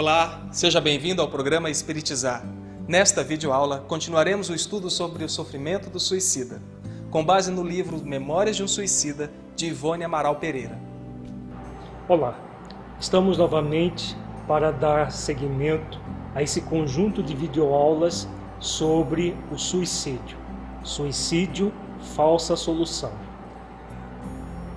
Olá, seja bem-vindo ao programa Espiritizar. Nesta videoaula, continuaremos o estudo sobre o sofrimento do suicida, com base no livro Memórias de um Suicida, de Ivone Amaral Pereira. Olá, estamos novamente para dar seguimento a esse conjunto de videoaulas sobre o suicídio. Suicídio, falsa solução.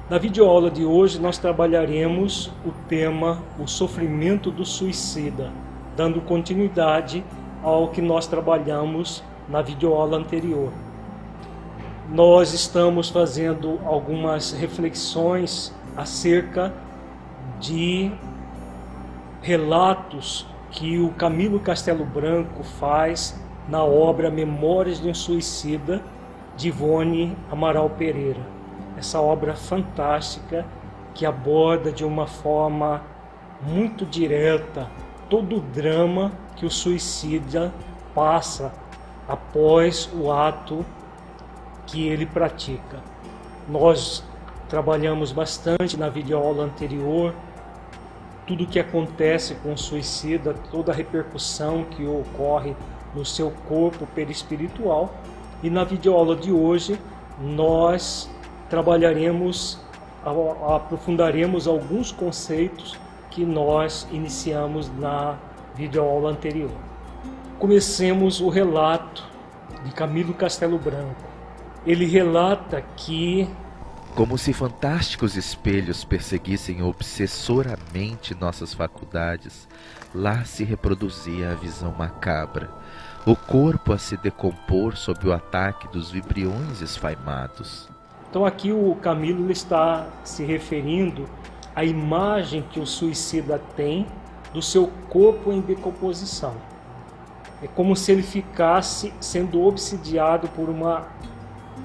Na videoaula de hoje nós trabalharemos o tema o sofrimento do suicida, dando continuidade ao que nós trabalhamos na videoaula anterior. Nós estamos fazendo algumas reflexões acerca de relatos que o Camilo Castelo Branco faz na obra Memórias de um Suicida de Ivone Amaral Pereira essa obra fantástica que aborda de uma forma muito direta todo o drama que o suicida passa após o ato que ele pratica. Nós trabalhamos bastante na videoaula anterior tudo o que acontece com o suicida, toda a repercussão que ocorre no seu corpo perispiritual. E na videoaula de hoje nós trabalharemos, aprofundaremos alguns conceitos que nós iniciamos na videoaula anterior. Comecemos o relato de Camilo Castelo Branco. Ele relata que como se fantásticos espelhos perseguissem obsessoramente nossas faculdades, lá se reproduzia a visão macabra, o corpo a se decompor sob o ataque dos vibriões esfaimados. Então aqui o Camilo está se referindo à imagem que o suicida tem do seu corpo em decomposição. É como se ele ficasse sendo obsidiado por uma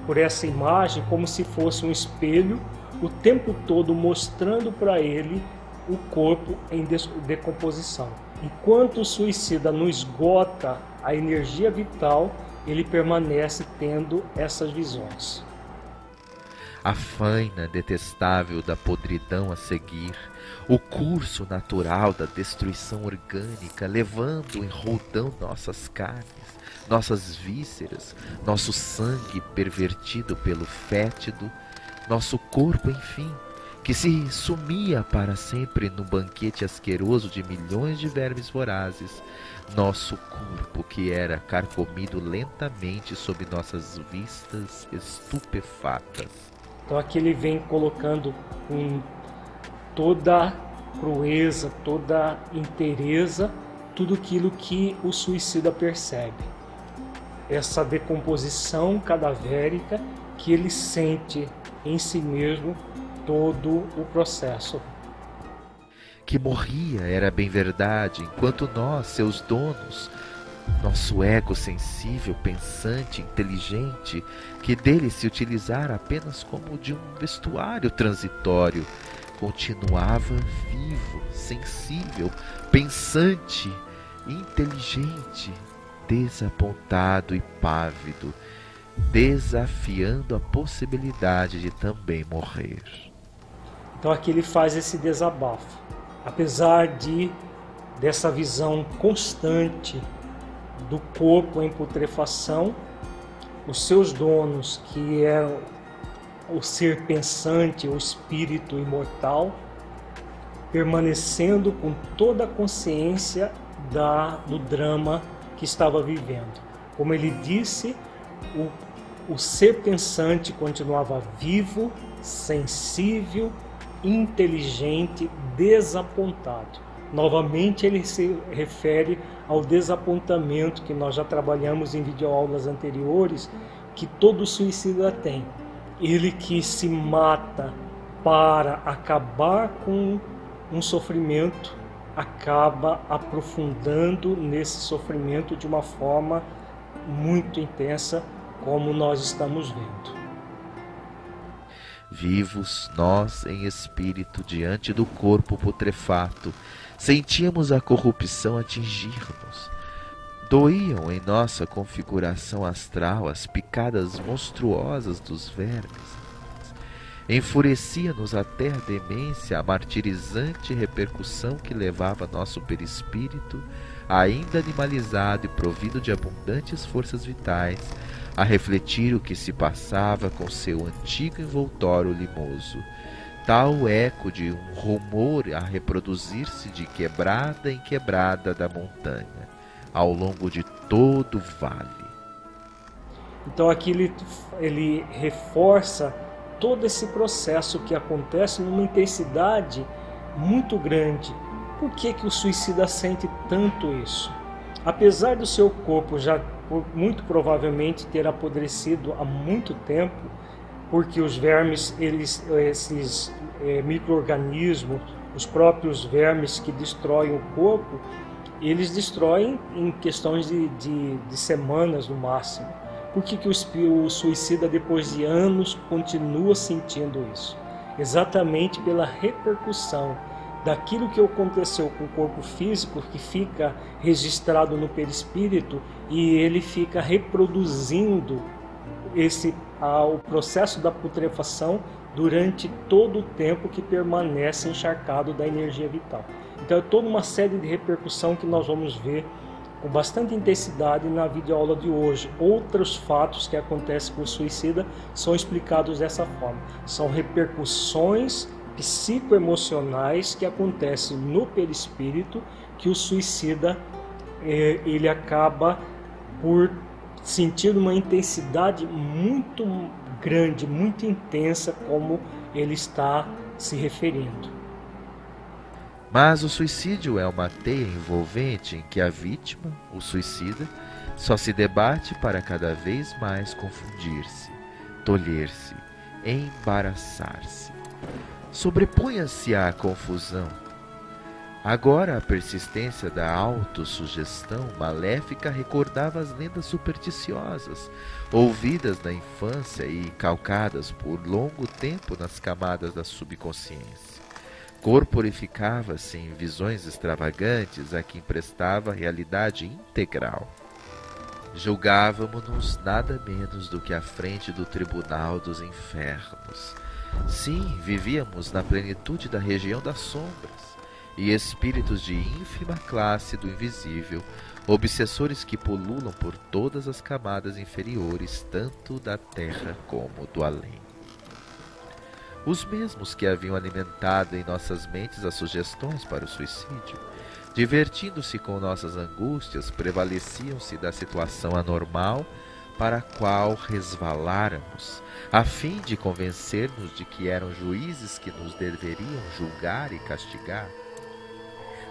por essa imagem, como se fosse um espelho, o tempo todo mostrando para ele o corpo em decomposição. Enquanto o suicida não esgota a energia vital, ele permanece tendo essas visões a faina detestável da podridão a seguir, o curso natural da destruição orgânica, levando em roldão nossas carnes, nossas vísceras, nosso sangue pervertido pelo fétido, nosso corpo, enfim, que se sumia para sempre no banquete asqueroso de milhões de vermes vorazes, nosso corpo que era carcomido lentamente sob nossas vistas estupefatas. Então aqui ele vem colocando com toda crueza, toda inteireza, tudo aquilo que o suicida percebe. Essa decomposição cadavérica que ele sente em si mesmo todo o processo. Que morria era bem verdade, enquanto nós, seus donos, nosso ego sensível, pensante, inteligente, que dele se utilizara apenas como de um vestuário transitório, continuava vivo, sensível, pensante, inteligente, desapontado e pávido, desafiando a possibilidade de também morrer. Então aqui ele faz esse desabafo. Apesar de dessa visão constante do corpo em putrefação, os seus donos, que eram o ser pensante, o espírito imortal, permanecendo com toda a consciência da, do drama que estava vivendo. Como ele disse, o, o ser pensante continuava vivo, sensível, inteligente, desapontado. Novamente ele se refere ao desapontamento que nós já trabalhamos em videoaulas anteriores, que todo suicida tem. Ele que se mata para acabar com um sofrimento, acaba aprofundando nesse sofrimento de uma forma muito intensa, como nós estamos vendo. Vivos nós em espírito diante do corpo putrefato, Sentíamos a corrupção atingir-nos. Doíam em nossa configuração astral as picadas monstruosas dos vermes. Enfurecia-nos até a demência a martirizante repercussão que levava nosso perispírito, ainda animalizado e provido de abundantes forças vitais, a refletir o que se passava com seu antigo envoltório limoso, tal eco de um rumor a reproduzir-se de quebrada em quebrada da montanha, ao longo de todo o vale. Então aqui ele, ele reforça todo esse processo que acontece numa intensidade muito grande. Por que, que o suicida sente tanto isso? Apesar do seu corpo já muito provavelmente ter apodrecido há muito tempo, porque os vermes, eles, esses é, micro-organismos, os próprios vermes que destroem o corpo, eles destroem em questões de, de, de semanas no máximo. Por que, que o, o suicida, depois de anos, continua sentindo isso? Exatamente pela repercussão daquilo que aconteceu com o corpo físico, que fica registrado no perispírito e ele fica reproduzindo esse ah, o processo da putrefação durante todo o tempo que permanece encharcado da energia vital. Então é toda uma série de repercussão que nós vamos ver com bastante intensidade na videoaula de hoje. Outros fatos que acontecem com o suicida são explicados dessa forma. São repercussões psicoemocionais que acontecem no perispírito que o suicida eh, ele acaba por sentir uma intensidade muito grande, muito intensa como ele está se referindo. Mas o suicídio é uma teia envolvente em que a vítima, o suicida, só se debate para cada vez mais confundir-se, tolher-se, embaraçar-se. Sobreponha-se à confusão. Agora a persistência da autossugestão maléfica recordava as lendas supersticiosas, ouvidas na infância e calcadas por longo tempo nas camadas da subconsciência corporificava-se em visões extravagantes a que emprestava realidade integral. Julgávamos-nos nada menos do que à frente do tribunal dos infernos. Sim, vivíamos na plenitude da região das sombras, e espíritos de ínfima classe do invisível, obsessores que pululam por todas as camadas inferiores, tanto da terra como do além. Os mesmos que haviam alimentado em nossas mentes as sugestões para o suicídio, divertindo-se com nossas angústias, prevaleciam-se da situação anormal para a qual resvaláramos, a fim de convencer-nos de que eram juízes que nos deveriam julgar e castigar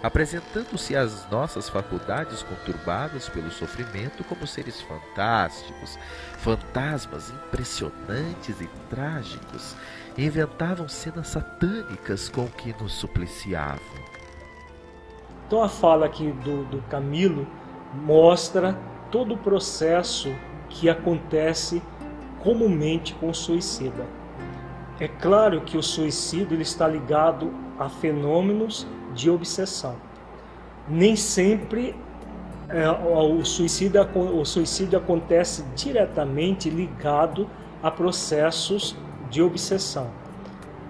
apresentando-se às nossas faculdades conturbadas pelo sofrimento como seres fantásticos, fantasmas impressionantes e trágicos, inventavam cenas satânicas com que nos supliciavam. Então a fala aqui do, do Camilo mostra todo o processo que acontece comumente com o suicida. É claro que o suicídio ele está ligado a fenômenos de obsessão. Nem sempre é, o, suicídio, o suicídio acontece diretamente ligado a processos de obsessão,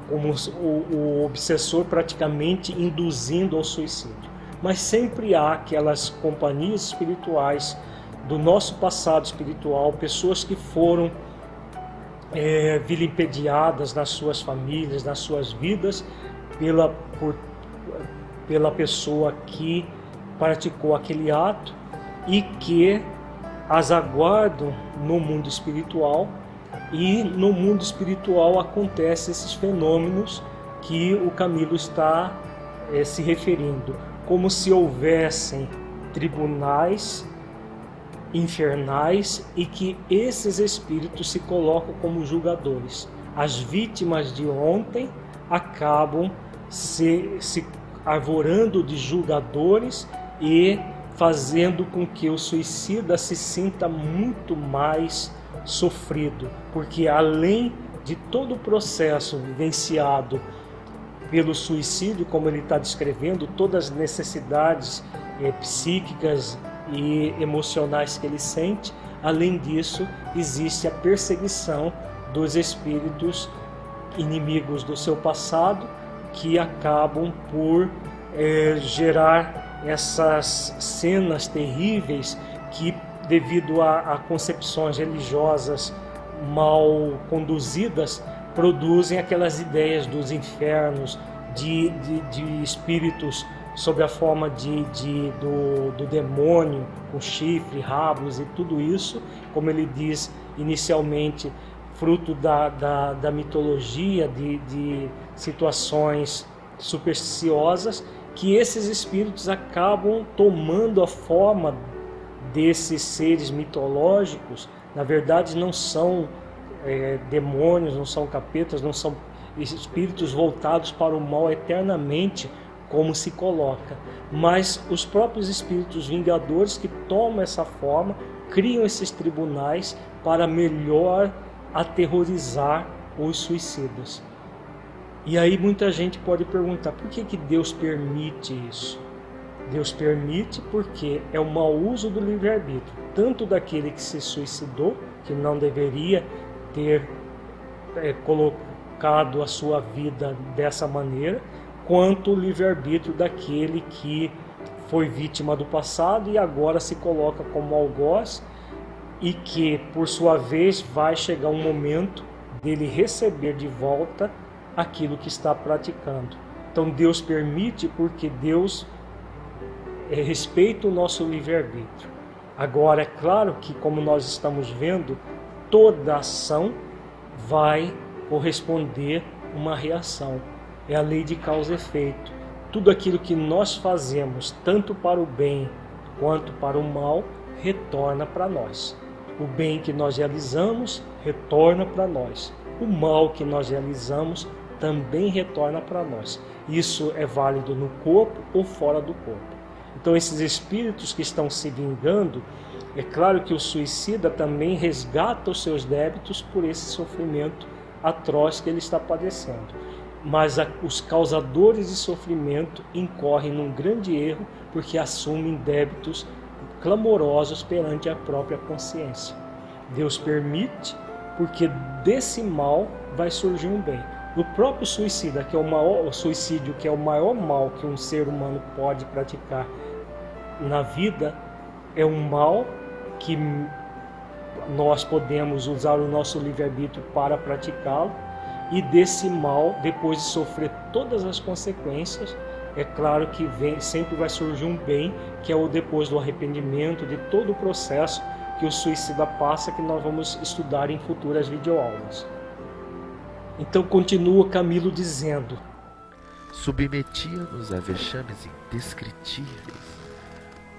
como o, o obsessor praticamente induzindo ao suicídio. Mas sempre há aquelas companhias espirituais do nosso passado espiritual, pessoas que foram é, vilipendiadas nas suas famílias, nas suas vidas, pela, por pela pessoa que praticou aquele ato e que as aguardam no mundo espiritual e no mundo espiritual acontecem esses fenômenos que o Camilo está é, se referindo, como se houvessem tribunais infernais e que esses espíritos se colocam como julgadores. As vítimas de ontem acabam se, se arvorando de julgadores e fazendo com que o suicida se sinta muito mais sofrido, porque além de todo o processo vivenciado pelo suicídio, como ele está descrevendo, todas as necessidades é, psíquicas e emocionais que ele sente, além disso, existe a perseguição dos espíritos inimigos do seu passado que acabam por é, gerar essas cenas terríveis que, devido a, a concepções religiosas mal conduzidas, produzem aquelas ideias dos infernos, de, de, de espíritos sob a forma de, de do, do, demônio, com chifre, rabos e tudo isso, como ele diz inicialmente, fruto da, da, da mitologia, de, de situações supersticiosas, que esses espíritos acabam tomando a forma desses seres mitológicos. Na verdade, não são é, demônios, não são capetas, não são espíritos voltados para o mal eternamente, como se coloca, mas os próprios espíritos vingadores que tomam essa forma, criam esses tribunais para melhor aterrorizar os suicidas. E aí muita gente pode perguntar por que, que Deus permite isso? Deus permite porque é o mau uso do livre-arbítrio, tanto daquele que se suicidou, que não deveria ter é, colocado a sua vida dessa maneira, quanto o livre-arbítrio daquele que foi vítima do passado e agora se coloca como algoz e que, por sua vez, vai chegar um momento dele receber de volta aquilo que está praticando. Então Deus permite porque Deus é, respeita o nosso livre-arbítrio. Agora, é claro que, como nós estamos vendo, toda ação vai corresponder uma reação. É a lei de causa e efeito. Tudo aquilo que nós fazemos, tanto para o bem quanto para o mal, retorna para nós. O bem que nós realizamos retorna para nós. O mal que nós realizamos também retorna para nós. Isso é válido no corpo ou fora do corpo. Então, esses espíritos que estão se vingando, é claro que o suicida também resgata os seus débitos por esse sofrimento atroz que ele está padecendo. Mas a, os causadores de sofrimento incorrem num grande erro porque assumem débitos clamorosos perante a própria consciência. Deus permite, porque desse mal vai surgir um bem do próprio suicida, que é o maior o suicídio, que é o maior mal que um ser humano pode praticar na vida, é um mal que nós podemos usar o nosso livre-arbítrio para praticá-lo, e desse mal, depois de sofrer todas as consequências, é claro que vem, sempre vai surgir um bem, que é o depois do arrependimento, de todo o processo que o suicida passa, que nós vamos estudar em futuras videoaulas. Então continua Camilo dizendo: Submetiam-nos a vexames indescritíveis,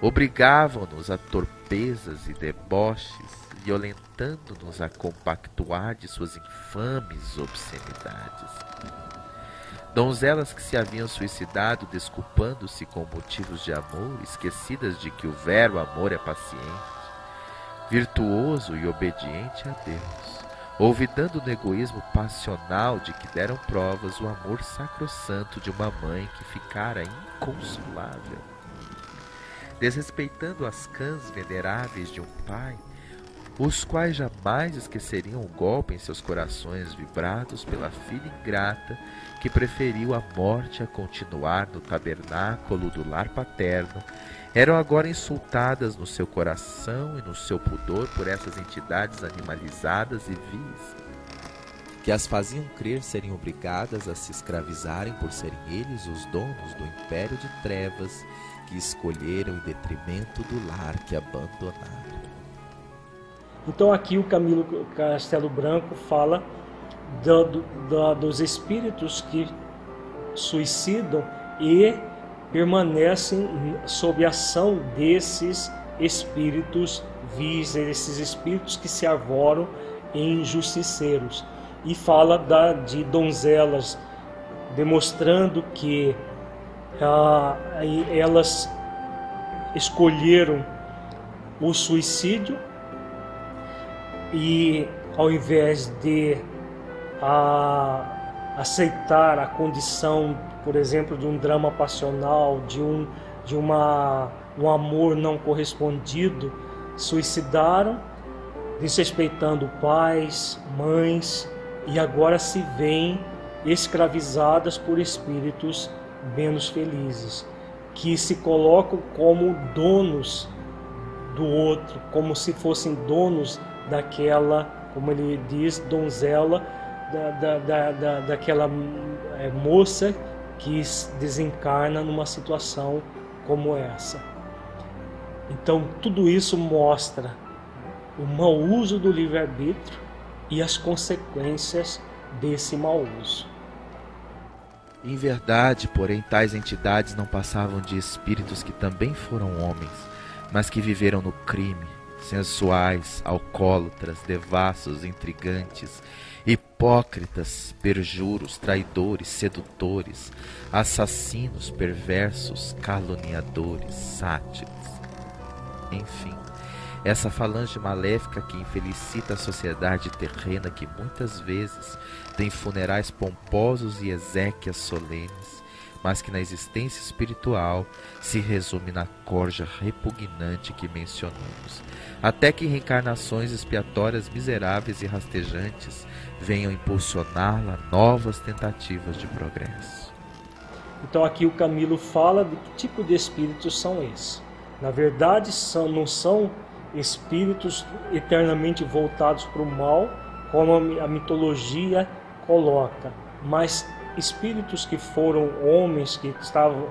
obrigavam-nos a torpezas e deboches, violentando-nos a compactuar de suas infames obscenidades. Donzelas que se haviam suicidado desculpando-se com motivos de amor, esquecidas de que o verbo amor é paciente, virtuoso e obediente a Deus olvidando no egoísmo passional de que deram provas o amor sacrossanto de uma mãe que ficara inconsolável. Desrespeitando as cãs veneráveis de um pai, os quais jamais esqueceriam o golpe em seus corações vibrados pela filha ingrata que preferiu a morte a continuar no tabernáculo do lar paterno eram agora insultadas no seu coração e no seu pudor por essas entidades animalizadas e vis, que as faziam crer serem obrigadas a se escravizarem por serem eles os donos do império de trevas que escolheram em detrimento do lar que abandonaram. Então aqui o Camilo Castelo Branco fala do, do, dos espíritos que suicidam e permanecem sob a ação desses espíritos vis, esses espíritos que se arvoram em justiceiros. E fala da, de donzelas, demonstrando que ah, elas escolheram o suicídio e ao invés de ah, aceitar a condição por exemplo, de um drama passional, de um, de uma, um amor não correspondido, suicidaram, desrespeitando pais, mães, e agora se veem escravizadas por espíritos menos felizes, que se colocam como donos do outro, como se fossem donos daquela, como ele diz, donzela, da, da, da, da daquela é, moça que desencarna numa situação como essa. Então, tudo isso mostra o mau uso do livre-arbítrio e as consequências desse mau uso. Em verdade, porém, tais entidades não passavam de espíritos que também foram homens, mas que viveram no crime, sensuais, alcoólatras, devassos, intrigantes, hipócritas, perjuros, traidores, sedutores, assassinos, perversos, caluniadores, sátiros. Enfim, essa falange maléfica que infelicita a sociedade terrena que muitas vezes tem funerais pomposos e exéquias solenes, mas que na existência espiritual se resume na corja repugnante que mencionamos, até que reencarnações expiatórias miseráveis e rastejantes venham impulsioná-la a novas tentativas de progresso. Então aqui o Camilo fala de que tipo de espíritos são esses. Na verdade, são, não são espíritos eternamente voltados para o mal, como a mitologia coloca, mas espíritos que foram homens que estavam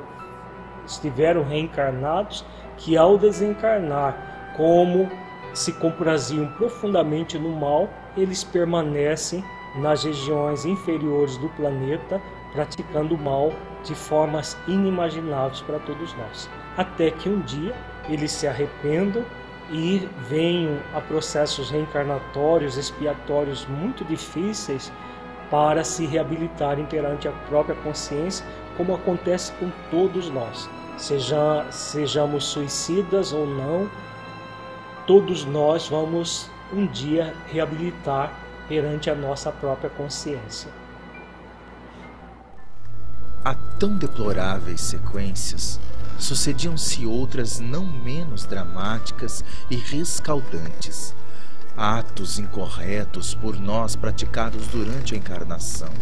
estiveram reencarnados, que ao desencarnar, como se compraziam profundamente no mal, eles permanecem nas regiões inferiores do planeta, praticando o mal de formas inimagináveis para todos nós. Até que um dia eles se arrependam e venham a processos reencarnatórios, expiatórios muito difíceis para se reabilitarem perante a própria consciência, como acontece com todos nós. Seja, sejamos suicidas ou não, todos nós vamos um dia reabilitar perante a nossa própria consciência. Há tão deploráveis sequências sucediam-se outras não menos dramáticas e rescaldantes. Atos incorretos por nós praticados durante a encarnação,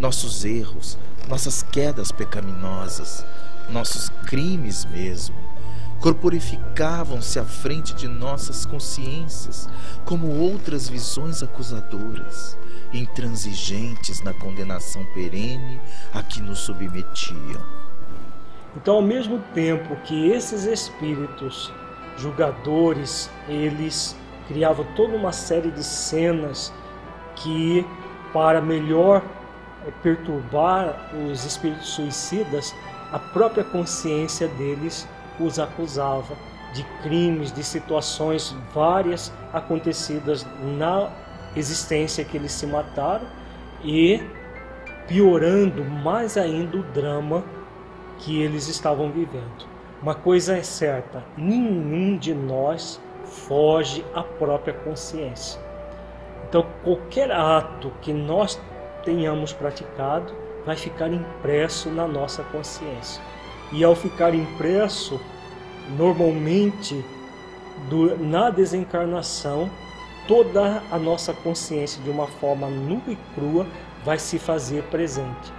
nossos erros, nossas quedas pecaminosas, nossos crimes mesmo, corporificavam-se à frente de nossas consciências como outras visões acusadoras, intransigentes na condenação perene a que nos submetiam. Então, ao mesmo tempo que esses espíritos julgadores, eles criavam toda uma série de cenas que, para melhor eh, perturbar os espíritos suicidas, a própria consciência deles os acusava de crimes, de situações várias acontecidas na existência que eles se mataram e piorando mais ainda o drama que eles estavam vivendo. Uma coisa é certa: nenhum de nós foge à própria consciência. Então, qualquer ato que nós tenhamos praticado vai ficar impresso na nossa consciência. E ao ficar impresso, normalmente na desencarnação, toda a nossa consciência, de uma forma nua e crua, vai se fazer presente.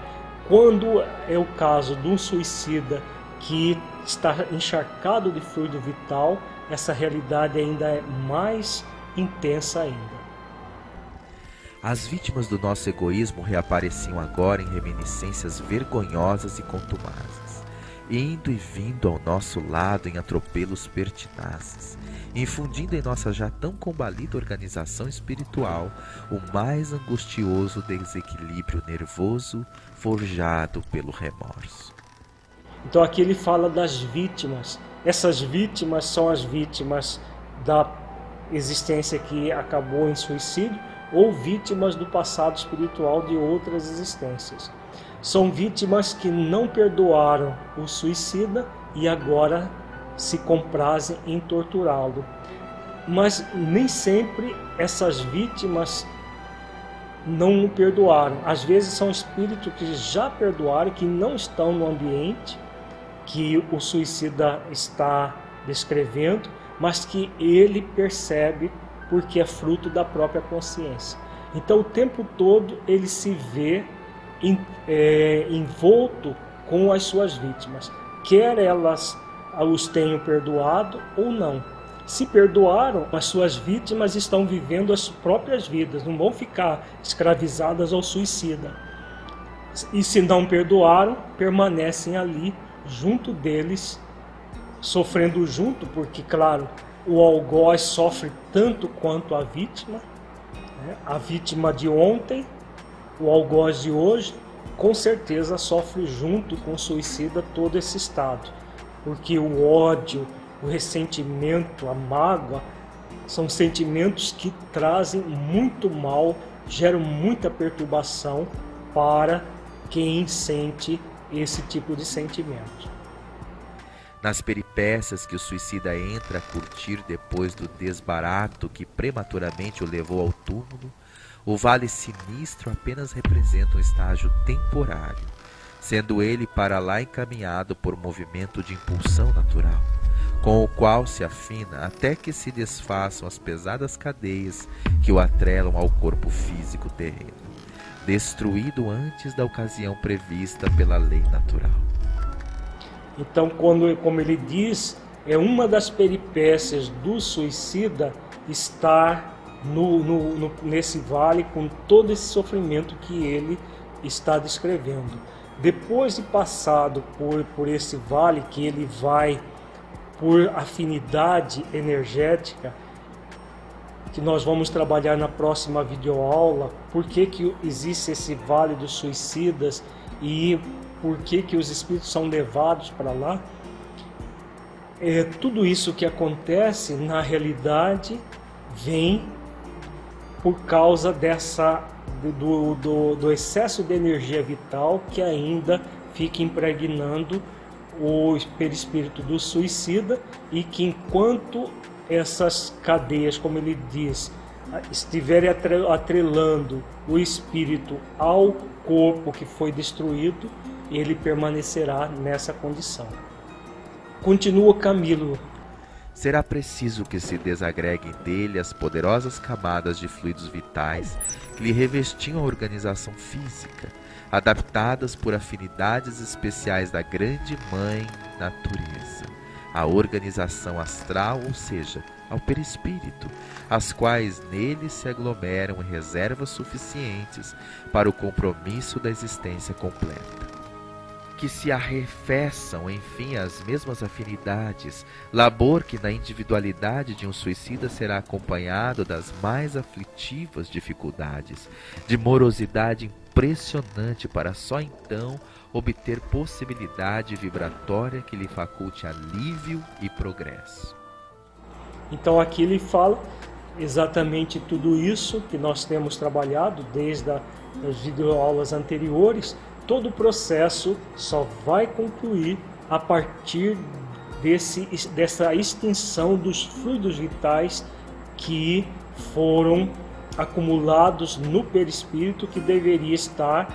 Quando é o caso de um suicida que está encharcado de fluido vital, essa realidade ainda é mais intensa ainda. As vítimas do nosso egoísmo reapareciam agora em reminiscências vergonhosas e contumazes, indo e vindo ao nosso lado em atropelos pertinazes, infundindo em nossa já tão combalida organização espiritual o mais angustioso desequilíbrio nervoso forjado pelo remorso. Então aqui ele fala das vítimas. Essas vítimas são as vítimas da existência que acabou em suicídio ou vítimas do passado espiritual de outras existências. São vítimas que não perdoaram o suicida e agora se comprazem em torturá-lo. Mas nem sempre essas vítimas não perdoaram. Às vezes são espíritos que já perdoaram, que não estão no ambiente que o suicida está descrevendo, mas que ele percebe porque é fruto da própria consciência. Então o tempo todo ele se vê envolto com as suas vítimas, quer elas os tenham perdoado ou não. Se perdoaram, as suas vítimas estão vivendo as próprias vidas, não vão ficar escravizadas ao suicida. E se não perdoaram, permanecem ali junto deles, sofrendo junto, porque, claro, o algoz sofre tanto quanto a vítima, né? a vítima de ontem, o algoz de hoje, com certeza sofre junto com o suicida todo esse estado, porque o ódio, o ressentimento, a mágoa são sentimentos que trazem muito mal, geram muita perturbação para quem sente esse tipo de sentimento. Nas peripécias que o suicida entra a curtir depois do desbarato que prematuramente o levou ao túmulo, o vale sinistro apenas representa um estágio temporário, sendo ele para lá encaminhado por movimento de impulsão natural, com o qual se afina até que se desfaçam as pesadas cadeias que o atrelam ao corpo físico terreno, destruído antes da ocasião prevista pela lei natural. Então, quando, como ele diz, é uma das peripécias do suicida estar no, no, no, nesse vale com todo esse sofrimento que ele está descrevendo. Depois de passado por, por esse vale, que ele vai por afinidade energética, que nós vamos trabalhar na próxima videoaula, por que, que existe esse vale dos suicidas e por que, que os espíritos são levados para lá. É, tudo isso que acontece, na realidade, vem por causa dessa do, do, do excesso de energia vital que ainda fica impregnando o perispírito do suicida e que enquanto essas cadeias, como ele diz, estiverem atrelando o espírito ao corpo que foi destruído, ele permanecerá nessa condição. Continua Camilo será preciso que se desagreguem dele as poderosas camadas de fluidos vitais que lhe revestiam a organização física, adaptadas por afinidades especiais da grande mãe natureza, a organização astral, ou seja, ao perispírito, as quais nele se aglomeram reservas suficientes para o compromisso da existência completa que se arrefeçam, enfim, as mesmas afinidades, labor que na individualidade de um suicida será acompanhado das mais aflitivas dificuldades, de morosidade impressionante para só então obter possibilidade vibratória que lhe faculte alívio e progresso. Então aqui ele fala exatamente tudo isso que nós temos trabalhado desde as videoaulas anteriores, todo o processo só vai concluir a partir desse, dessa extinção dos fluidos vitais que foram acumulados no perispírito que deveria estar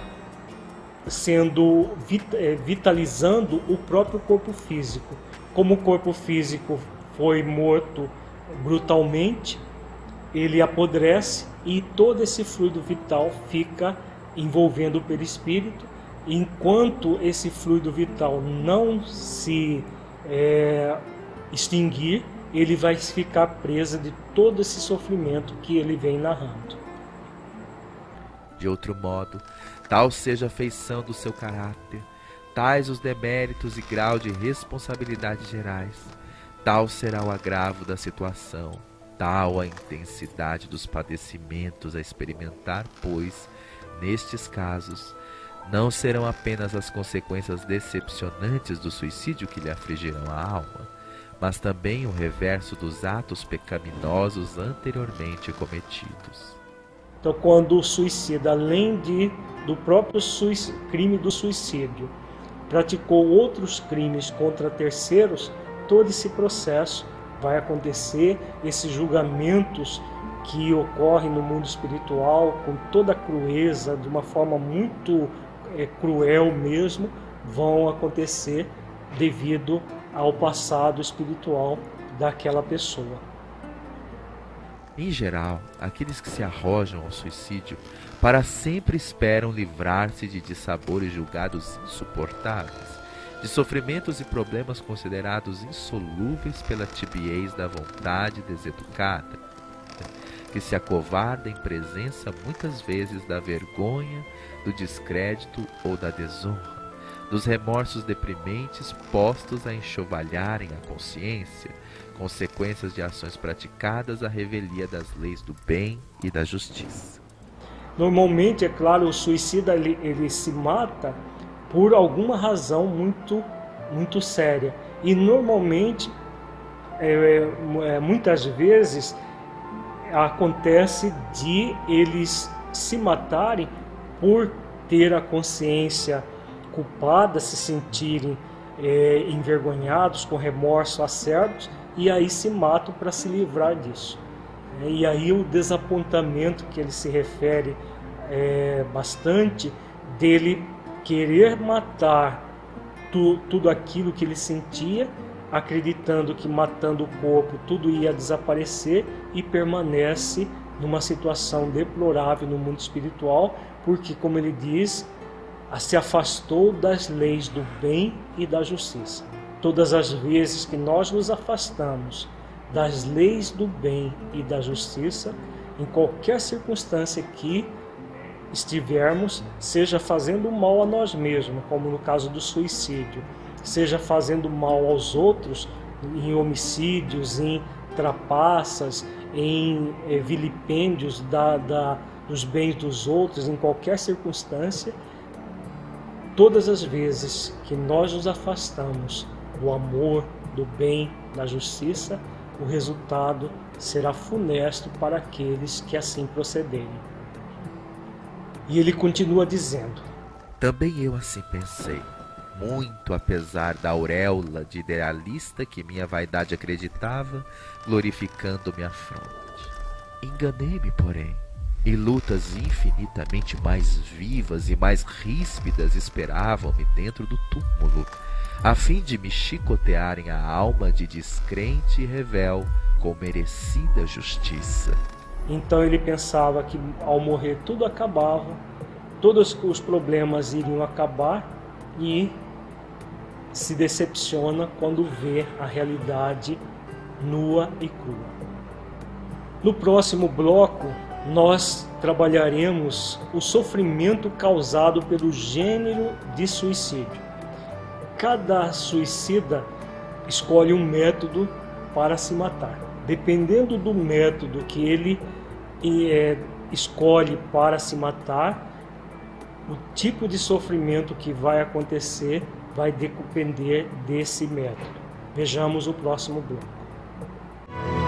sendo eh, vitalizando o próprio corpo físico. Como o corpo físico foi morto brutalmente, ele apodrece e todo esse fluido vital fica envolvendo o perispírito enquanto esse fluido vital não se é, extinguir, ele vai ficar preso de todo esse sofrimento que ele vem narrando. De outro modo, tal seja a feição do seu caráter, tais os deméritos e grau de responsabilidade gerais, tal será o agravo da situação, tal a intensidade dos padecimentos a experimentar, pois, nestes casos, não serão apenas as consequências decepcionantes do suicídio que lhe afligirão a alma, mas também o reverso dos atos pecaminosos anteriormente cometidos. Então, quando o suicida, além de, do próprio crime do suicídio, praticou outros crimes contra terceiros, todo esse processo vai acontecer, esses julgamentos que ocorrem no mundo espiritual com toda a crueza, de uma forma muito é, cruel mesmo vão acontecer devido ao passado espiritual daquela pessoa. Em geral, aqueles que se arrojam ao suicídio para sempre esperam livrar-se de dissabores julgados insuportáveis, de sofrimentos e problemas considerados insolúveis pela tibiez da vontade deseducada, que se acovarda em presença muitas vezes da vergonha, do descrédito ou da desonra, dos remorsos deprimentes postos a enxovalharem a consciência, consequências de ações praticadas à revelia das leis do bem e da justiça. Normalmente, é claro, o suicida ele, ele se mata por alguma razão muito, muito séria. E normalmente, é, é, muitas vezes, acontece de eles se matarem por ter a consciência culpada, se sentirem é, envergonhados, com remorso acertos, e aí se matam para se livrar disso. É, e aí o desapontamento que ele se refere é, bastante dele querer matar tu, tudo aquilo que ele sentia, acreditando que matando o corpo tudo ia desaparecer e permanece numa situação deplorável no mundo espiritual, porque, como ele diz, se afastou das leis do bem e da justiça. Todas as vezes que nós nos afastamos das leis do bem e da justiça, em qualquer circunstância que estivermos, seja fazendo mal a nós mesmos, como no caso do suicídio, seja fazendo mal aos outros em homicídios, em trapaças, em eh, vilipêndios da, da, dos bens dos outros, em qualquer circunstância, todas as vezes que nós nos afastamos do amor, do bem, da justiça, o resultado será funesto para aqueles que assim procederem. E ele continua dizendo: Também eu assim pensei, muito apesar da auréola de idealista que minha vaidade acreditava, glorificando minha fronte. Enganei-me, porém, e lutas infinitamente mais vivas e mais ríspidas esperavam-me dentro do túmulo, a fim de me chicotearem a alma de descrente e revel com merecida justiça. Então ele pensava que ao morrer tudo acabava, todos os problemas iriam acabar e se decepciona quando vê a realidade nua e crua. No próximo bloco, nós trabalharemos o sofrimento causado pelo gênero de suicídio. Cada suicida escolhe um método para se matar. Dependendo do método que ele é, escolhe para se matar, o tipo de sofrimento que vai acontecer vai depender desse método. Vejamos o próximo bloco.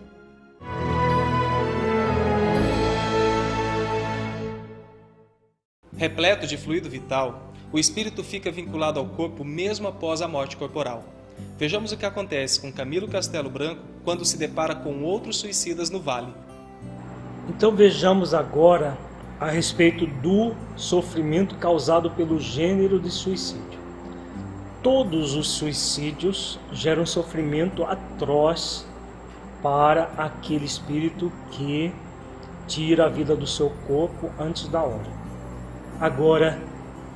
Repleto de fluido vital, o espírito fica vinculado ao corpo mesmo após a morte corporal. Vejamos o que acontece com Camilo Castelo Branco quando se depara com outros suicidas no vale. Então vejamos agora a respeito do sofrimento causado pelo gênero de suicídio. Todos os suicídios geram sofrimento atroz para aquele espírito que tira a vida do seu corpo antes da hora. Agora,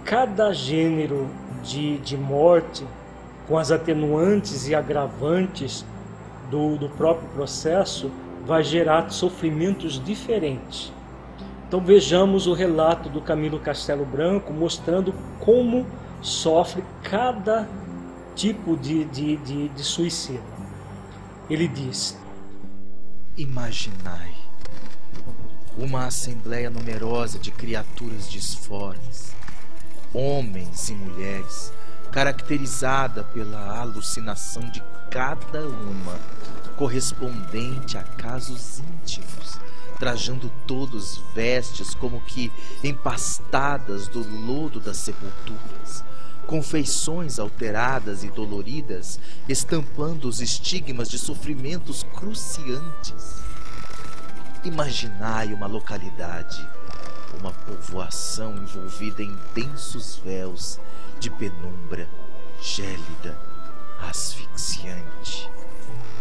cada gênero de, de morte, com as atenuantes e agravantes do, do próprio processo, vai gerar sofrimentos diferentes. Então vejamos o relato do Camilo Castelo Branco mostrando como sofre cada tipo de, de, de, de suicídio. Ele diz: Imaginai uma assembleia numerosa de criaturas disformes, homens e mulheres, caracterizada pela alucinação de cada uma, correspondente a casos íntimos, trajando todos vestes como que empastadas do lodo das sepulturas, com feições alteradas e doloridas, estampando os estigmas de sofrimentos cruciantes. Imaginai uma localidade, uma povoação envolvida em densos véus de penumbra gélida, asfixiante,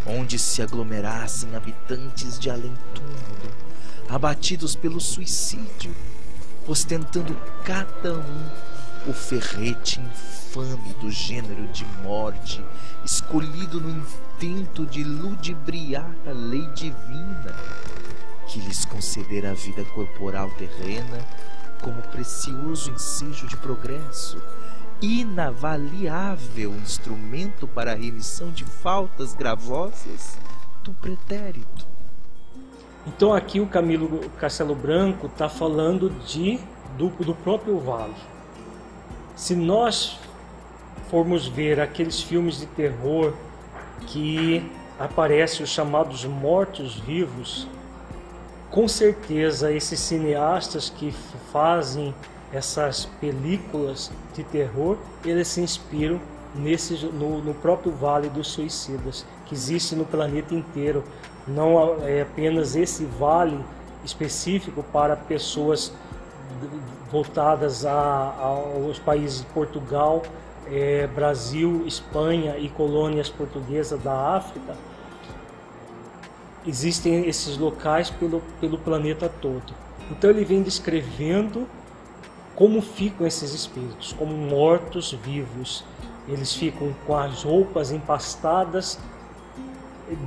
onde se aglomerassem habitantes de além-túmulo, abatidos pelo suicídio, ostentando cada um o ferrete infame do gênero de morte, escolhido no intento de ludibriar a lei divina, que lhes concedera a vida corporal terrena como precioso ensejo de progresso, inavaliável instrumento para a remissão de faltas gravosas do pretérito. Então aqui o Camilo Castelo Branco está falando de do, do próprio vale. Se nós formos ver aqueles filmes de terror que aparecem os chamados mortos-vivos, com certeza esses cineastas que fazem essas películas de terror, eles se inspiram nesse, no, no próprio Vale dos Suicidas, que existe no planeta inteiro. Não é apenas esse vale específico para pessoas voltadas a, aos países de Portugal, é, Brasil, Espanha e colônias portuguesas da África. Existem esses locais pelo, pelo planeta todo. Então ele vem descrevendo como ficam esses espíritos, como mortos vivos. Eles ficam com as roupas empastadas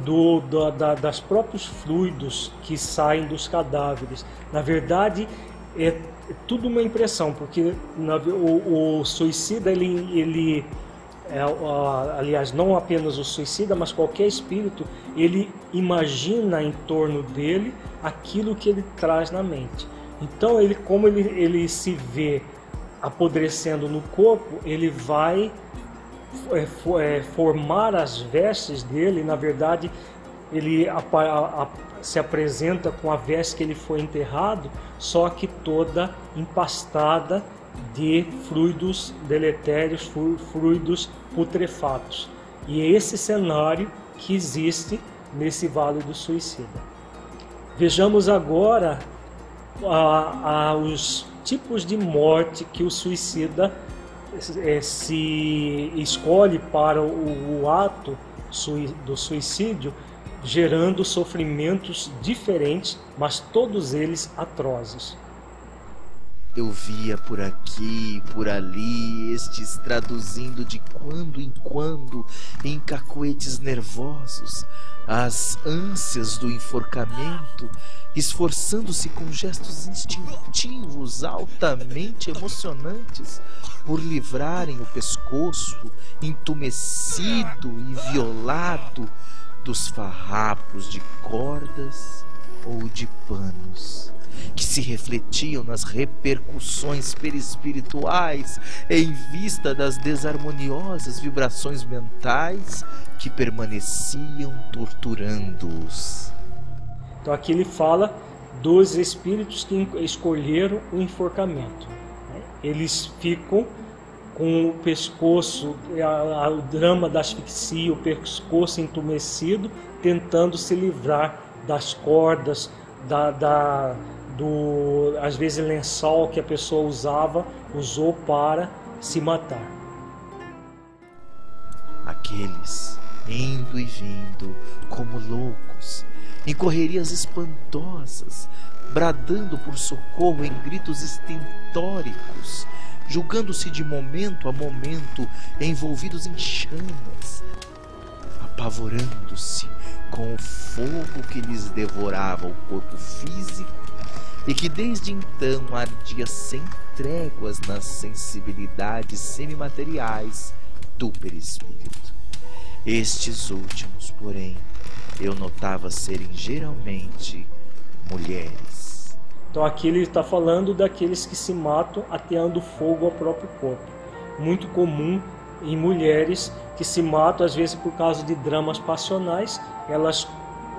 do, do da, das próprios fluidos que saem dos cadáveres. Na verdade, é, é tudo uma impressão, porque na, o, o, suicida ele, ele aliás, não apenas o suicida, mas qualquer espírito, ele imagina em torno dele aquilo que ele traz na mente. Então, ele, como ele, ele se vê apodrecendo no corpo, ele vai é, é, formar as vestes dele. Na verdade, ele se apresenta com a veste que ele foi enterrado, só que toda empastada de fluidos deletérios, fluidos putrefatos. E é esse cenário que existe nesse Vale do Suicida. Vejamos agora a, a, os tipos de morte que o suicida é, se escolhe para o, o ato sui, do suicídio, gerando sofrimentos diferentes, mas todos eles atrozes. Eu via por aqui, por ali, estes traduzindo de quando em quando em cacoetes nervosos as ânsias do enforcamento esforçando-se com gestos instintivos altamente emocionantes por livrarem o pescoço entumecido e violado dos farrapos de cordas ou de panos que se refletiam nas repercussões perispirituais em vista das desarmoniosas vibrações mentais que permaneciam torturando-os. Então aqui ele fala dos espíritos que escolheram o enforcamento. Né? Eles ficam com o pescoço, o drama da asfixia, o pescoço entumecido, tentando se livrar das cordas, da, da, do, às vezes lençol que a pessoa usava, usou para se matar. Aqueles indo e vindo como loucos, em correrias espantosas, bradando por socorro em gritos estentóricos, julgando-se de momento a momento envolvidos em chamas, apavorando-se com o fogo que lhes devorava o corpo físico e que desde então ardia sem tréguas nas sensibilidades semimateriais do perispírito. Estes últimos, porém, eu notava serem geralmente mulheres. Então aqui ele está falando daqueles que se matam ateando fogo ao próprio corpo. Muito comum em mulheres que se matam às vezes por causa de dramas passionais. Elas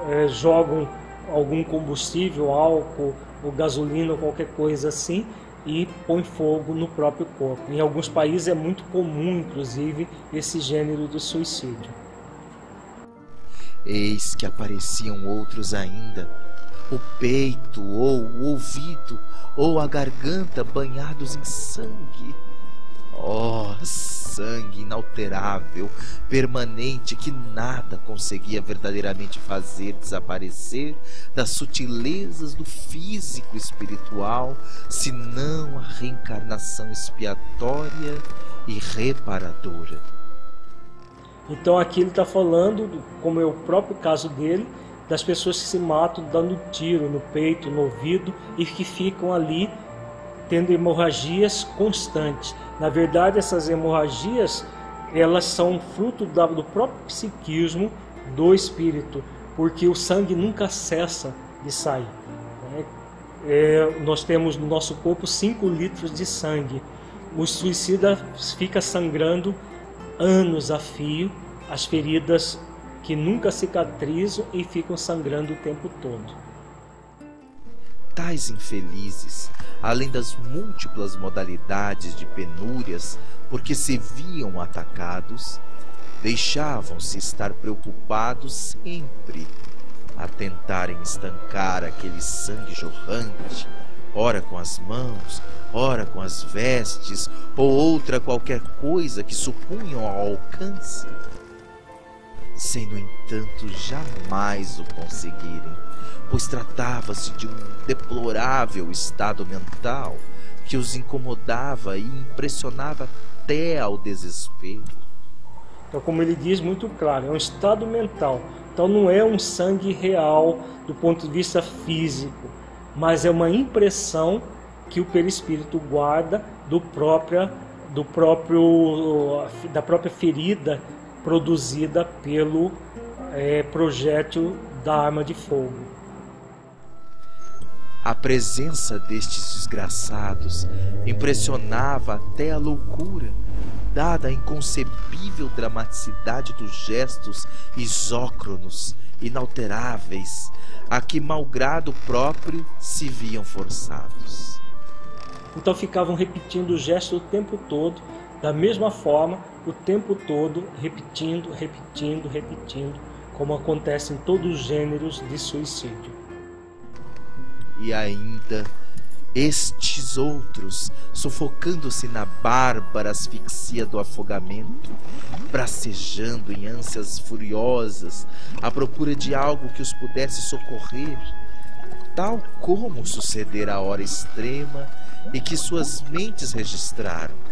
é, jogam algum combustível, álcool ou gasolina ou qualquer coisa assim e põe fogo no próprio corpo. Em alguns países é muito comum, inclusive, esse gênero de suicídio. Eis que apareciam outros ainda, o peito ou o ouvido ou a garganta banhados em sangue. Oh, sangue inalterável, permanente, que nada conseguia verdadeiramente fazer desaparecer das sutilezas do físico espiritual, senão a reencarnação expiatória e reparadora. Então aqui ele está falando, como é o próprio caso dele, das pessoas que se matam dando tiro no peito, no ouvido e que ficam ali tendo hemorragias constantes. Na verdade, essas hemorragias elas são fruto do próprio psiquismo do espírito, porque o sangue nunca cessa de sair. Né? É, nós temos no nosso corpo 5 litros de sangue. O suicida fica sangrando anos a fio, as feridas que nunca cicatrizam e ficam sangrando o tempo todo. Tais infelizes além das múltiplas modalidades de penúrias porque se viam atacados, deixavam-se estar preocupados sempre a tentarem estancar aquele sangue jorrante, ora com as mãos, ora com as vestes, ou outra qualquer coisa que supunham ao alcance, sem, no entanto, jamais o conseguirem pois tratava-se de um deplorável estado mental que os incomodava e impressionava até ao desespero. Então, como ele diz muito claro, é um estado mental. Então, não é um sangue real do ponto de vista físico, mas é uma impressão que o perispírito guarda do própria, do próprio, da própria ferida produzida pelo é, projétil da arma de fogo. A presença destes desgraçados impressionava até a loucura, dada a inconcebível dramaticidade dos gestos isócronos, inalteráveis, a que, malgrado próprio, se viam forçados. Então ficavam repetindo o gesto o tempo todo, da mesma forma, o tempo todo, repetindo, repetindo, repetindo, como acontece em todos os gêneros de suicídio. E ainda estes outros, sufocando-se na bárbara asfixia do afogamento, bracejando em ânsias furiosas à procura de algo que os pudesse socorrer, tal como suceder à hora extrema e que suas mentes registraram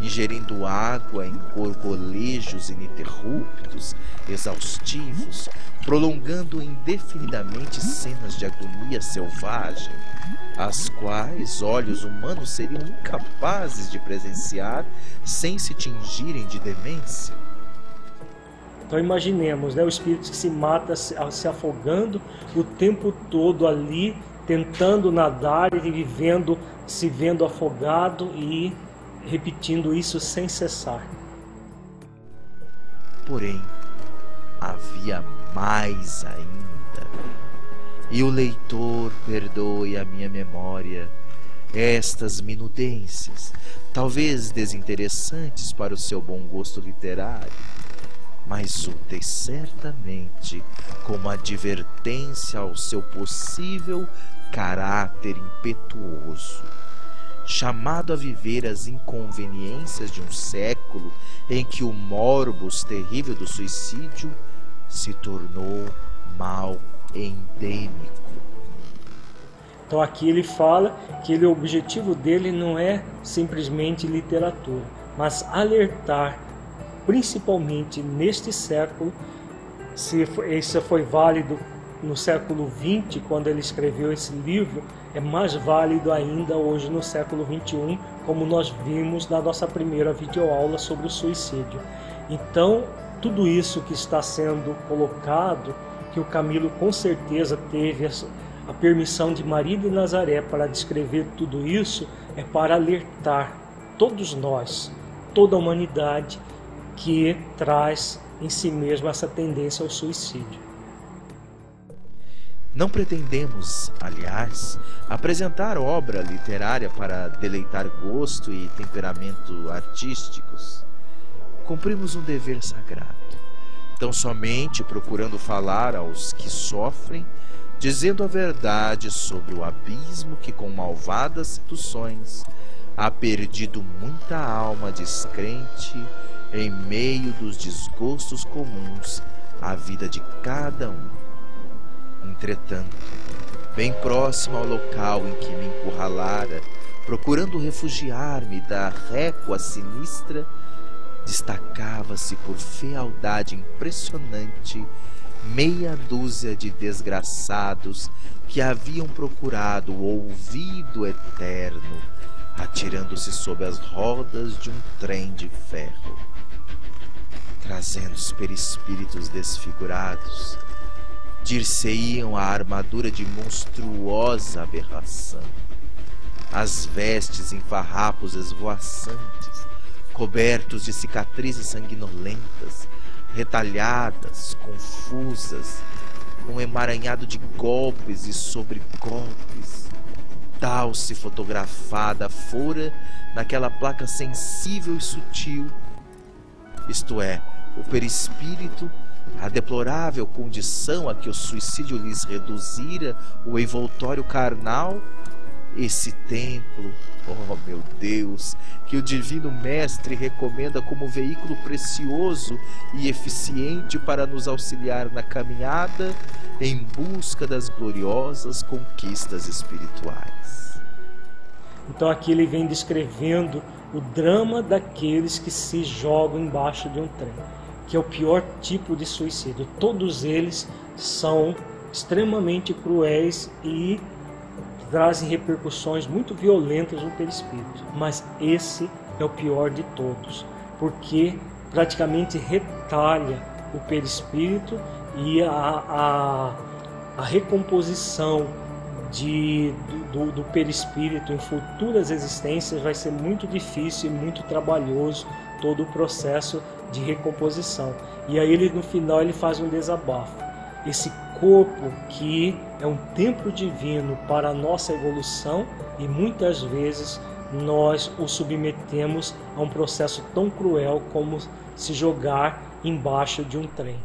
ingerindo água em gorgolejos ininterruptos, exaustivos, prolongando indefinidamente cenas de agonia selvagem, as quais olhos humanos seriam incapazes de presenciar sem se tingirem de demência. Então imaginemos, né, o espírito que se mata se, afogando o tempo todo ali, tentando nadar e vivendo, se vendo afogado e repetindo isso sem cessar. Porém, havia mais ainda. E o leitor perdoe a minha memória estas minudências, talvez desinteressantes para o seu bom gosto literário, mas úteis certamente como advertência ao seu possível caráter impetuoso chamado a viver as inconveniências de um século em que o morbus terrível do suicídio se tornou mal endêmico. Então aqui ele fala que ele, o objetivo dele não é simplesmente literatura, mas alertar, principalmente neste século, se isso foi válido no século XX, quando ele escreveu esse livro, é mais válido ainda hoje no século XXI, como nós vimos na nossa primeira videoaula sobre o suicídio. Então, tudo isso que está sendo colocado, que o Camilo com certeza teve a permissão de Maria de Nazaré para descrever tudo isso, é para alertar todos nós toda a humanidade que traz em si mesmo essa tendência ao suicídio. Não pretendemos, aliás, apresentar obra literária para deleitar gosto e temperamento artísticos. Cumprimos um dever sagrado, tão somente procurando falar aos que sofrem, dizendo a verdade sobre o abismo que, com malvadas seduções, há perdido muita alma descrente em meio dos desgostos comuns à vida de cada um Entretanto, bem próximo ao local em que me encurralara, procurando refugiar-me da régua sinistra, destacava-se por fealdade impressionante meia dúzia de desgraçados que haviam procurado o ouvido eterno, atirando-se sob as rodas de um trem de ferro, trazendo os perispíritos desfigurados, dir-se-iam a armadura de monstruosa aberração, as vestes em farrapos esvoaçantes, cobertos de cicatrizes sanguinolentas, retalhadas, confusas, num emaranhado de golpes e sobre golpes. Tal se fotografada fora naquela placa sensível e sutil, isto é, o perispírito a deplorável condição a que o suicídio lhes reduzira o envoltório carnal, esse templo, oh meu Deus, que o Divino Mestre recomenda como veículo precioso e eficiente para nos auxiliar na caminhada em busca das gloriosas conquistas espirituais. Então aqui ele vem descrevendo o drama daqueles que se jogam embaixo de um trem que é o pior tipo de suicídio. Todos eles são extremamente cruéis e trazem repercussões muito violentas no perispírito. Mas esse é o pior de todos, porque praticamente retalha o perispírito e a, a, a recomposição de, do, do perispírito em futuras existências vai ser muito difícil e muito trabalhoso todo o processo de recomposição. E aí ele no final ele faz um desabafo. Esse corpo que é um templo divino para a nossa evolução e muitas vezes nós o submetemos a um processo tão cruel como se jogar embaixo de um trem.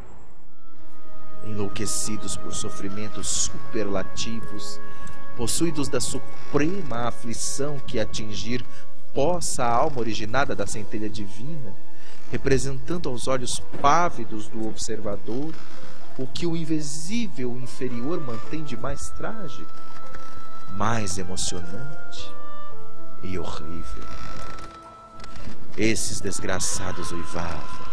Enlouquecidos por sofrimentos superlativos, possuídos da suprema aflição que atingir possa a alma originada da centelha divina, representando aos olhos pávidos do observador o que o invisível inferior mantém de mais trágico, mais emocionante e horrível. Esses desgraçados uivavam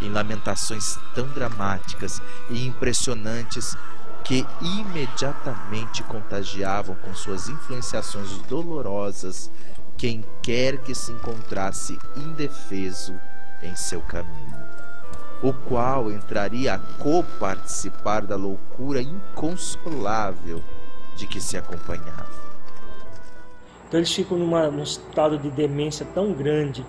em lamentações tão dramáticas e impressionantes que imediatamente contagiavam com suas influenciações dolorosas quem quer que se encontrasse indefeso em seu caminho, o qual entraria a coparticipar da loucura inconsolável de que se acompanhava. Então eles ficam numa, num estado de demência tão grande,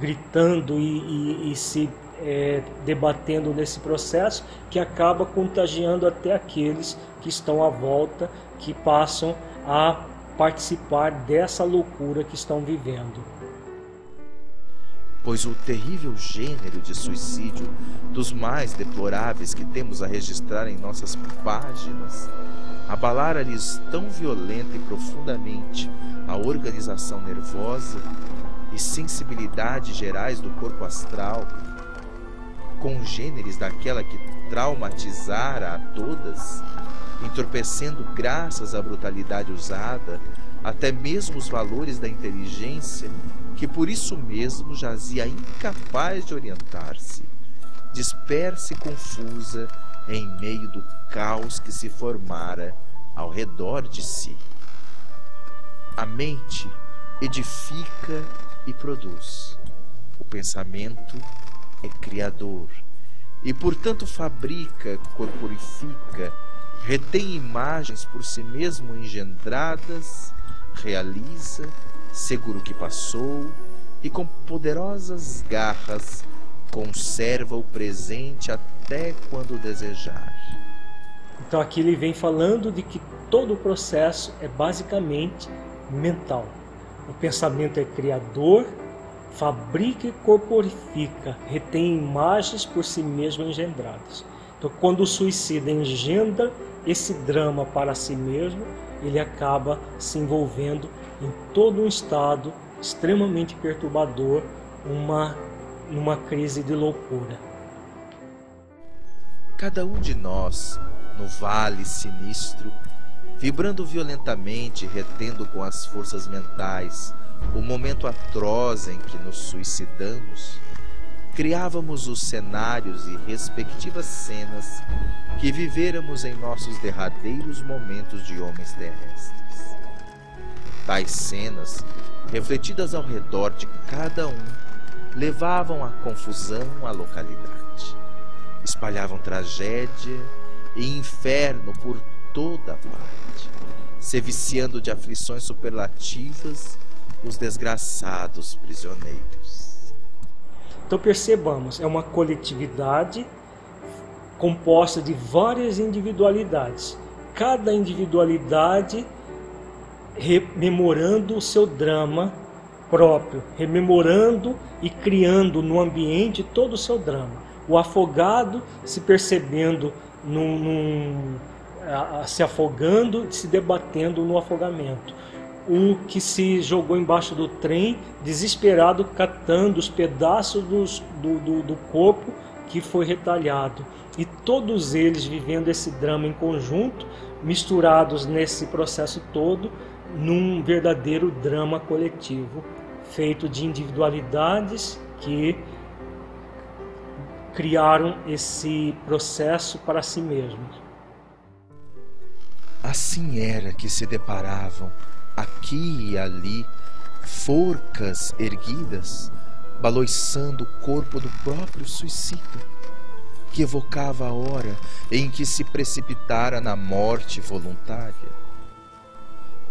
gritando e, e, e se é, debatendo nesse processo, que acaba contagiando até aqueles que estão à volta, que passam a participar dessa loucura que estão vivendo pois o terrível gênero de suicídio, dos mais deploráveis que temos a registrar em nossas páginas, abalara-lhes tão violenta e profundamente a organização nervosa e sensibilidade gerais do corpo astral, congêneres daquela que traumatizara a todas, entorpecendo graças à brutalidade usada até mesmo os valores da inteligência que por isso mesmo jazia incapaz de orientar-se, dispersa e confusa em meio do caos que se formara ao redor de si. A mente edifica e produz. O pensamento é criador e, portanto, fabrica, corporifica, retém imagens por si mesmo engendradas, realiza seguro que passou e com poderosas garras conserva o presente até quando desejar. Então aqui ele vem falando de que todo o processo é basicamente mental. O pensamento é criador, fabrica e corporifica, retém imagens por si mesmo engendradas. Então, quando o suicida engendra esse drama para si mesmo, ele acaba se envolvendo em todo um estado extremamente perturbador, uma numa crise de loucura. Cada um de nós, no vale sinistro, vibrando violentamente, retendo com as forças mentais o momento atroz em que nos suicidamos, criávamos os cenários e respectivas cenas que vivêramos em nossos derradeiros momentos de homens terrestres. Tais cenas, refletidas ao redor de cada um, levavam a confusão à localidade, espalhavam tragédia e inferno por toda parte, se viciando de aflições superlativas os desgraçados prisioneiros. Então percebamos, é uma coletividade composta de várias individualidades. Cada individualidade rememorando o seu drama próprio, rememorando e criando no ambiente todo o seu drama. O afogado se percebendo num, num se afogando, se debatendo no afogamento. O que se jogou embaixo do trem, desesperado, catando os pedaços dos, do, do, do corpo que foi retalhado. E todos eles vivendo esse drama em conjunto, misturados nesse processo todo, num verdadeiro drama coletivo, feito de individualidades que criaram esse processo para si mesmos. Assim era que se deparavam, aqui e ali, forcas erguidas, baloiçando o corpo do próprio suicida, que evocava a hora em que se precipitara na morte voluntária.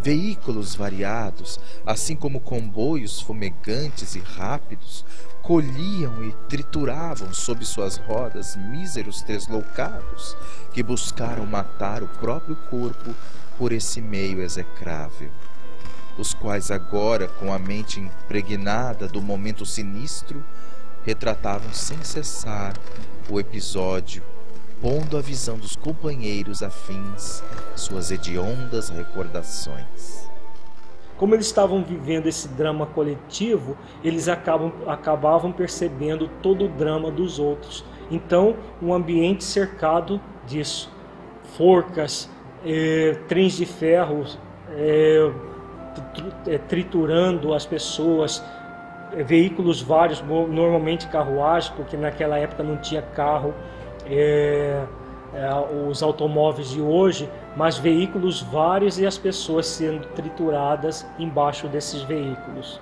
Veículos variados, assim como comboios fumegantes e rápidos, colhiam e trituravam sob suas rodas míseros desloucados que buscaram matar o próprio corpo por esse meio execrável. Os quais agora, com a mente impregnada do momento sinistro, retratavam sem cessar o episódio, pondo à visão dos companheiros afins suas hediondas recordações como eles estavam vivendo esse drama coletivo, eles acabam, acabavam percebendo todo o drama dos outros. Então, um ambiente cercado disso. Forcas, eh, trens de ferro eh, triturando as pessoas, eh, veículos vários, normalmente carruagem, porque naquela época não tinha carro. Eh, é, os automóveis de hoje, mas veículos vários e as pessoas sendo trituradas embaixo desses veículos.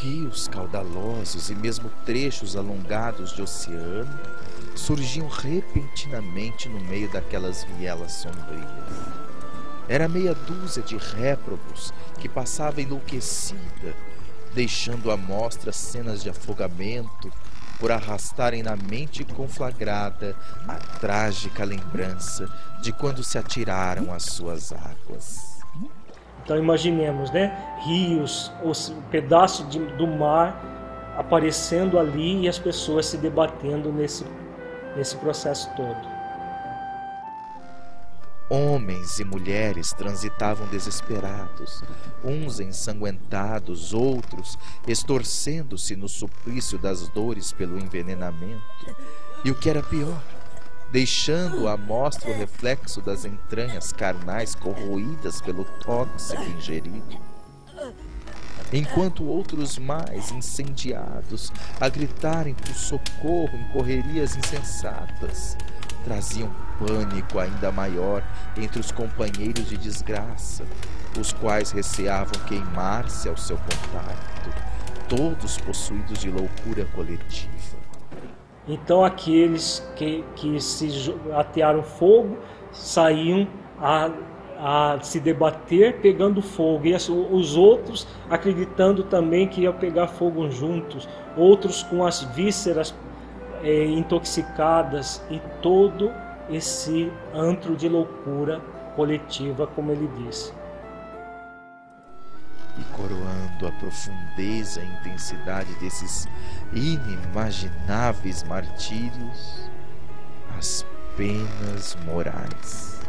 Rios caudalosos e mesmo trechos alongados de oceano surgiam repentinamente no meio daquelas vielas sombrias. Era meia dúzia de réprobos que passava enlouquecida, deixando à mostra cenas de afogamento, por arrastarem na mente conflagrada a trágica lembrança de quando se atiraram às suas águas. Então imaginemos, né? Rios, os pedaços do mar aparecendo ali e as pessoas se debatendo nesse, nesse processo todo. Homens e mulheres transitavam desesperados, uns ensanguentados, outros estorcendo-se no suplício das dores pelo envenenamento. E o que era pior, deixando à mostra o reflexo das entranhas carnais corroídas pelo tóxico ingerido. Enquanto outros mais incendiados a gritarem por socorro em correrias insensatas, traziam pânico ainda maior entre os companheiros de desgraça, os quais receavam queimar-se ao seu contato, todos possuídos de loucura coletiva. Então aqueles que, que se atearam fogo saíam a, a se debater pegando fogo e os outros acreditando também que ia pegar fogo juntos, outros com as vísceras é, intoxicadas e todo esse antro de loucura coletiva, como ele disse. E coroando a profundeza e intensidade desses inimagináveis martírios, as penas morais,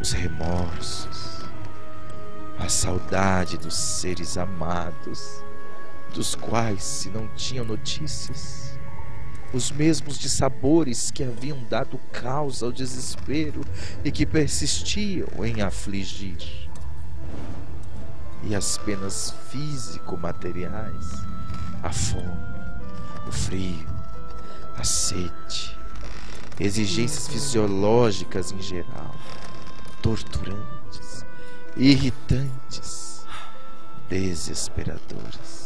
os remorsos, a saudade dos seres amados, dos quais se não tinham notícias, os mesmos dissabores que haviam dado causa ao desespero e que persistiam em afligir. E as penas físico-materiais, a fome, o frio, a sede, exigências fisiológicas em geral, torturantes, irritantes, desesperadoras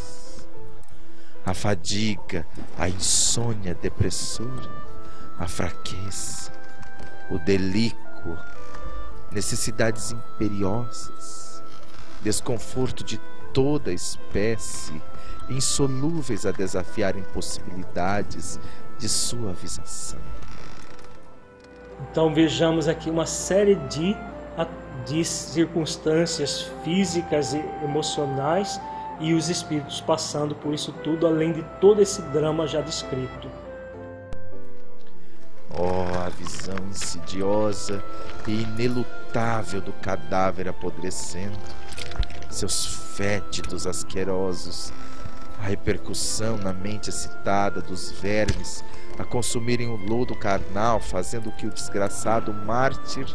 a fadiga, a insônia depressora, a fraqueza, o delíquo, necessidades imperiosas, desconforto de toda espécie, insolúveis a desafiar impossibilidades de suavização. Então vejamos aqui uma série de, de circunstâncias físicas e emocionais e os espíritos passando por isso tudo, além de todo esse drama já descrito. Oh, a visão insidiosa e inelutável do cadáver apodrecendo, seus fétidos asquerosos, a repercussão na mente excitada dos vermes a consumirem o lodo carnal, fazendo que o desgraçado mártir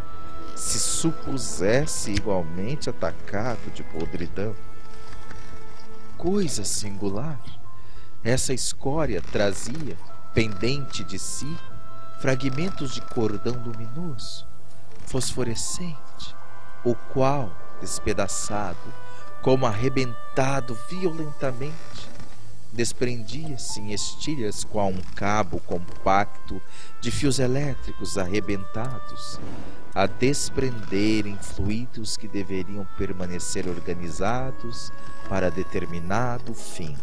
se supusesse igualmente atacado de podridão coisa singular. Essa escória trazia, pendente de si, fragmentos de cordão luminoso, fosforescente, o qual, despedaçado, como arrebentado violentamente, desprendia-se em estilhas qual um cabo compacto de fios elétricos arrebentados, a desprenderem fluidos que deveriam permanecer organizados para determinado fim.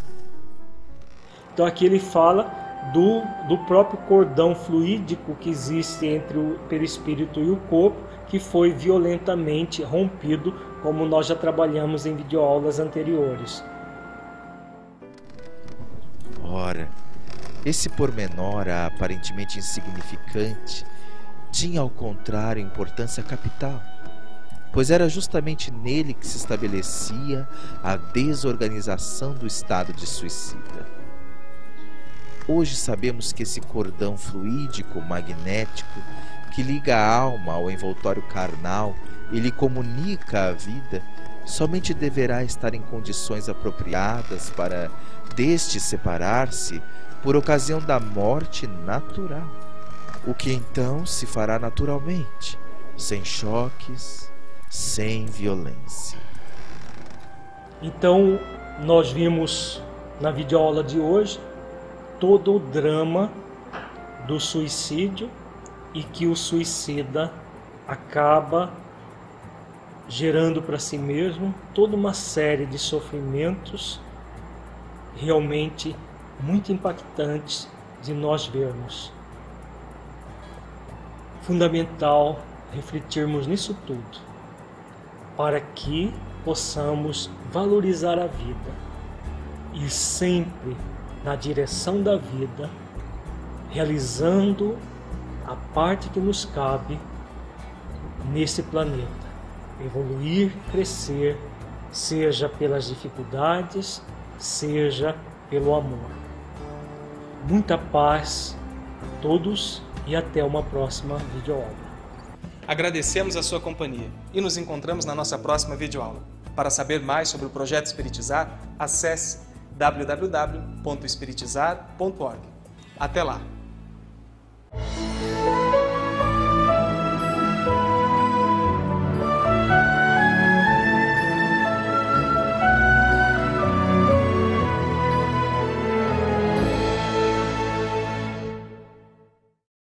Então aqui ele fala do, do próprio cordão fluídico que existe entre o perispírito e o corpo, que foi violentamente rompido, como nós já trabalhamos em videoaulas anteriores. Ora, esse pormenor aparentemente insignificante tinha ao contrário importância capital, pois era justamente nele que se estabelecia a desorganização do estado de suicida. Hoje sabemos que esse cordão fluídico magnético que liga a alma ao envoltório carnal e lhe comunica a vida somente deverá estar em condições apropriadas para deste separar-se por ocasião da morte natural o que então se fará naturalmente, sem choques, sem violência. Então, nós vimos na videoaula de hoje todo o drama do suicídio e que o suicida acaba gerando para si mesmo toda uma série de sofrimentos realmente muito impactantes de nós vermos fundamental refletirmos nisso tudo, para que possamos valorizar a vida e sempre na direção da vida, realizando a parte que nos cabe nesse planeta. Evoluir, crescer, seja pelas dificuldades, seja pelo amor. Muita paz a todos e até uma próxima videoaula. Agradecemos a sua companhia e nos encontramos na nossa próxima videoaula. Para saber mais sobre o projeto Espiritizar, acesse www.espiritizar.org. Até lá!